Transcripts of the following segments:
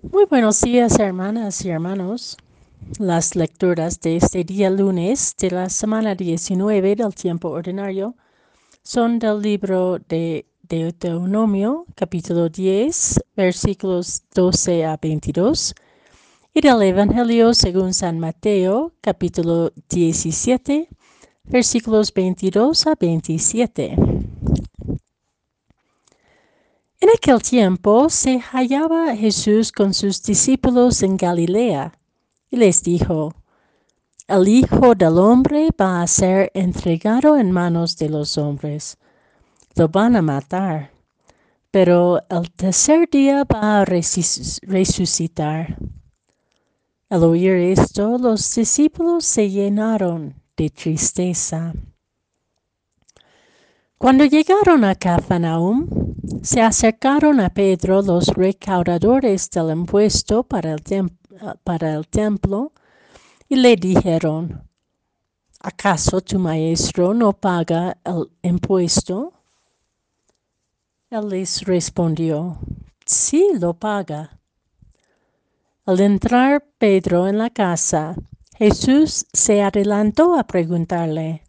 Muy buenos días, hermanas y hermanos. Las lecturas de este día lunes de la semana 19 del tiempo ordinario son del libro de Deuteronomio, capítulo 10, versículos 12 a 22, y del Evangelio según San Mateo, capítulo 17, versículos 22 a 27. En aquel tiempo se hallaba Jesús con sus discípulos en Galilea y les dijo, El Hijo del Hombre va a ser entregado en manos de los hombres. Lo van a matar, pero el tercer día va a resucitar. Al oír esto, los discípulos se llenaron de tristeza. Cuando llegaron a Cafarnaum, se acercaron a Pedro los recaudadores del impuesto para el, templo y le dijeron, ¿acaso tu maestro no paga el impuesto? Él les respondió, sí lo paga. Al entrar Pedro en la casa, Jesús se adelantó a preguntarle,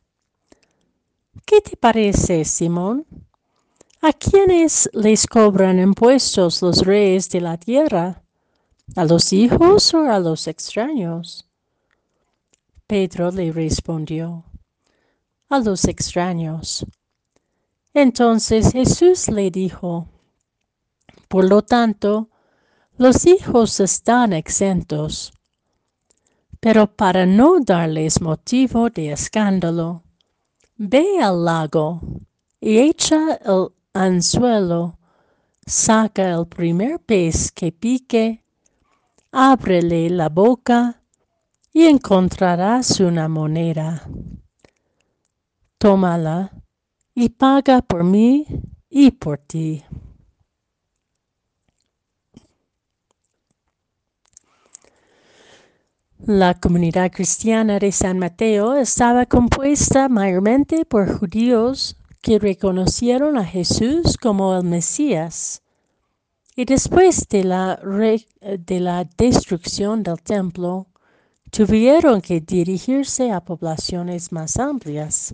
¿Qué te parece, Simón? ¿A quiénes les cobran impuestos los reyes de la tierra? ¿A los hijos o a los extraños? Pedro le respondió, a los extraños. Entonces Jesús le dijo, por lo tanto, los hijos están exentos. Pero para no darles motivo de escándalo, Ve al lago y echa el anzuelo, saca el primer pez que pique, ábrele la boca y encontrarás una moneda. Tómala y paga por mí y por ti. La comunidad cristiana de San Mateo estaba compuesta mayormente por judíos que reconocieron a Jesús como el Mesías. Y después de la, de la destrucción del templo, tuvieron que dirigirse a poblaciones más amplias.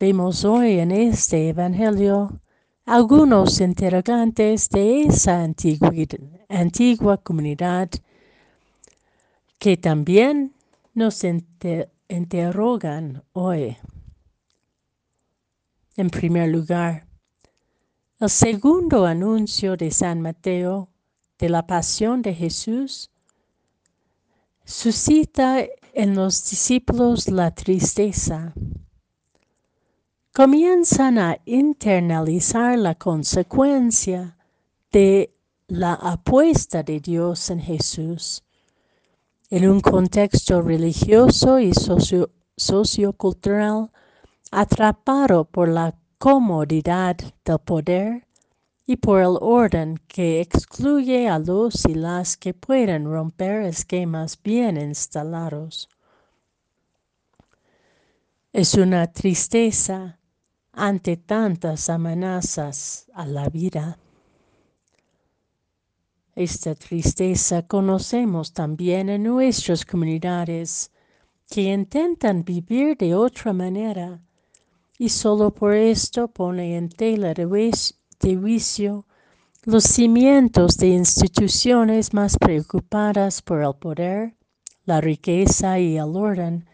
Vemos hoy en este Evangelio algunos interrogantes de esa antigua comunidad que también nos interrogan hoy. En primer lugar, el segundo anuncio de San Mateo de la pasión de Jesús suscita en los discípulos la tristeza. Comienzan a internalizar la consecuencia de la apuesta de Dios en Jesús en un contexto religioso y sociocultural atrapado por la comodidad del poder y por el orden que excluye a los y las que pueden romper esquemas bien instalados. Es una tristeza ante tantas amenazas a la vida. Esta tristeza conocemos también en nuestras comunidades que intentan vivir de otra manera y solo por esto pone en tela de juicio los cimientos de instituciones más preocupadas por el poder, la riqueza y el orden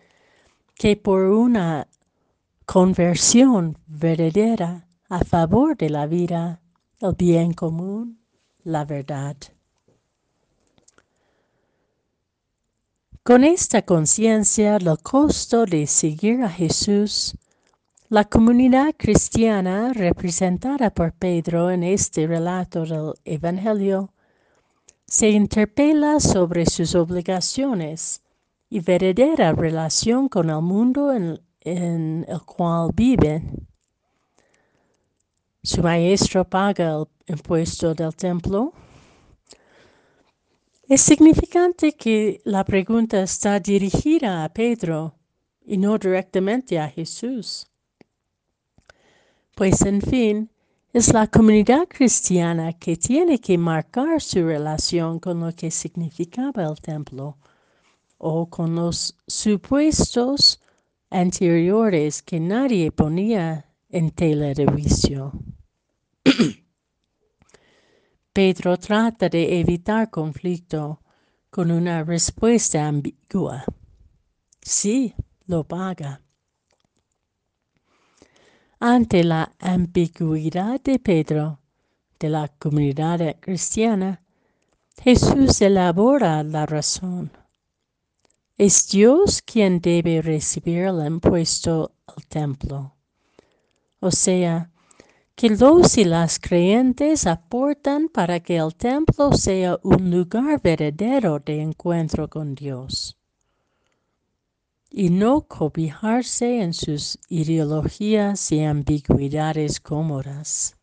que por una conversión verdadera a favor de la vida, el bien común, la verdad. Con esta conciencia del costo de seguir a Jesús, la comunidad cristiana representada por Pedro en este relato del Evangelio se interpela sobre sus obligaciones y verdadera relación con el mundo en, en el cual viven. Su maestro paga el impuesto del templo es significante que la pregunta está dirigida a Pedro y no directamente a Jesús. Pues en fin, Es la comunidad cristiana que tiene que marcar su relación con lo que significaba el templo o con los supuestos anteriores que nadie ponía en tela de juicio. Pedro trata de evitar conflicto con una respuesta ambigua. Sí, lo paga. Ante la ambigüedad de Pedro, de la comunidad cristiana, Jesús elabora la razón. Es Dios quien debe recibir el impuesto al templo. O sea, que los y las creyentes aportan para que el templo sea un lugar verdadero de encuentro con Dios y no cobijarse en sus ideologías y ambigüedades cómodas.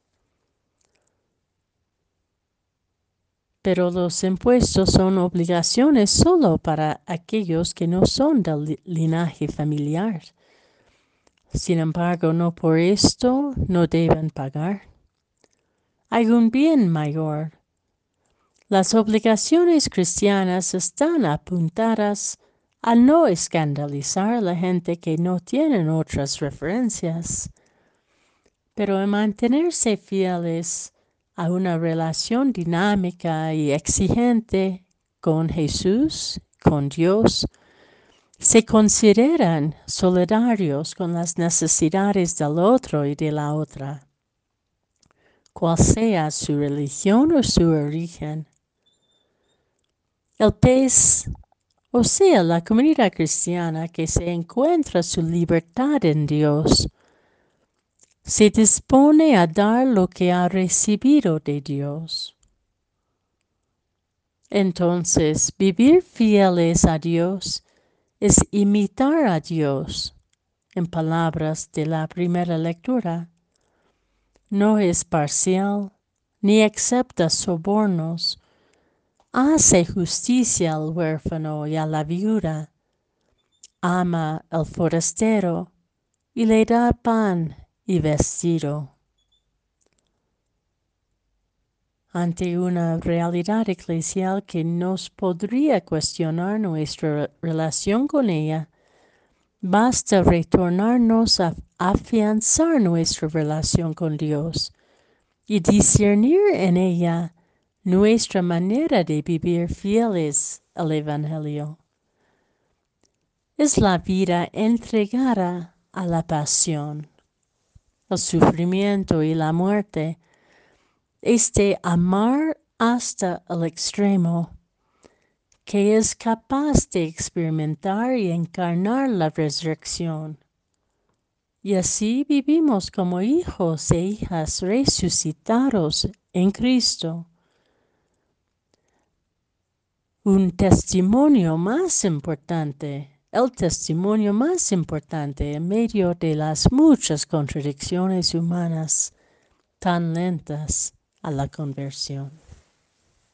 Pero los impuestos son obligaciones solo para aquellos que no son del linaje familiar sin embargo, no por esto no deben pagar. Hay un bien mayor. Las obligaciones cristianas están apuntadas a no escandalizar a la gente que no tienen otras referencias, pero a mantenerse fieles a una relación dinámica y exigente con Jesús, con Dios, se consideran solidarios con las necesidades del otro y de la otra, cual sea su religión o su origen. El pez, o sea, la comunidad cristiana que se encuentra su libertad en Dios, se dispone a dar lo que ha recibido de Dios. Entonces, vivir fieles a Dios es imitar a Dios en palabras de la primera lectura. No es parcial, ni acepta sobornos. Hace justicia al huérfano y a la viuda. Ama al forastero y le da pan y vestido. ante una realidad eclesial que nos podría cuestionar nuestra relación con ella, basta retornarnos a afianzar nuestra relación con Dios y discernir en ella nuestra manera de vivir fieles al Evangelio. Es la vida entregada a la pasión, el sufrimiento y la muerte, este amar hasta el extremo, que es capaz de experimentar y encarnar la resurrección. Y así vivimos como hijos e hijas resucitados en Cristo. Un testimonio más importante, el testimonio más importante en medio de las muchas contradicciones humanas tan lentas a la conversión.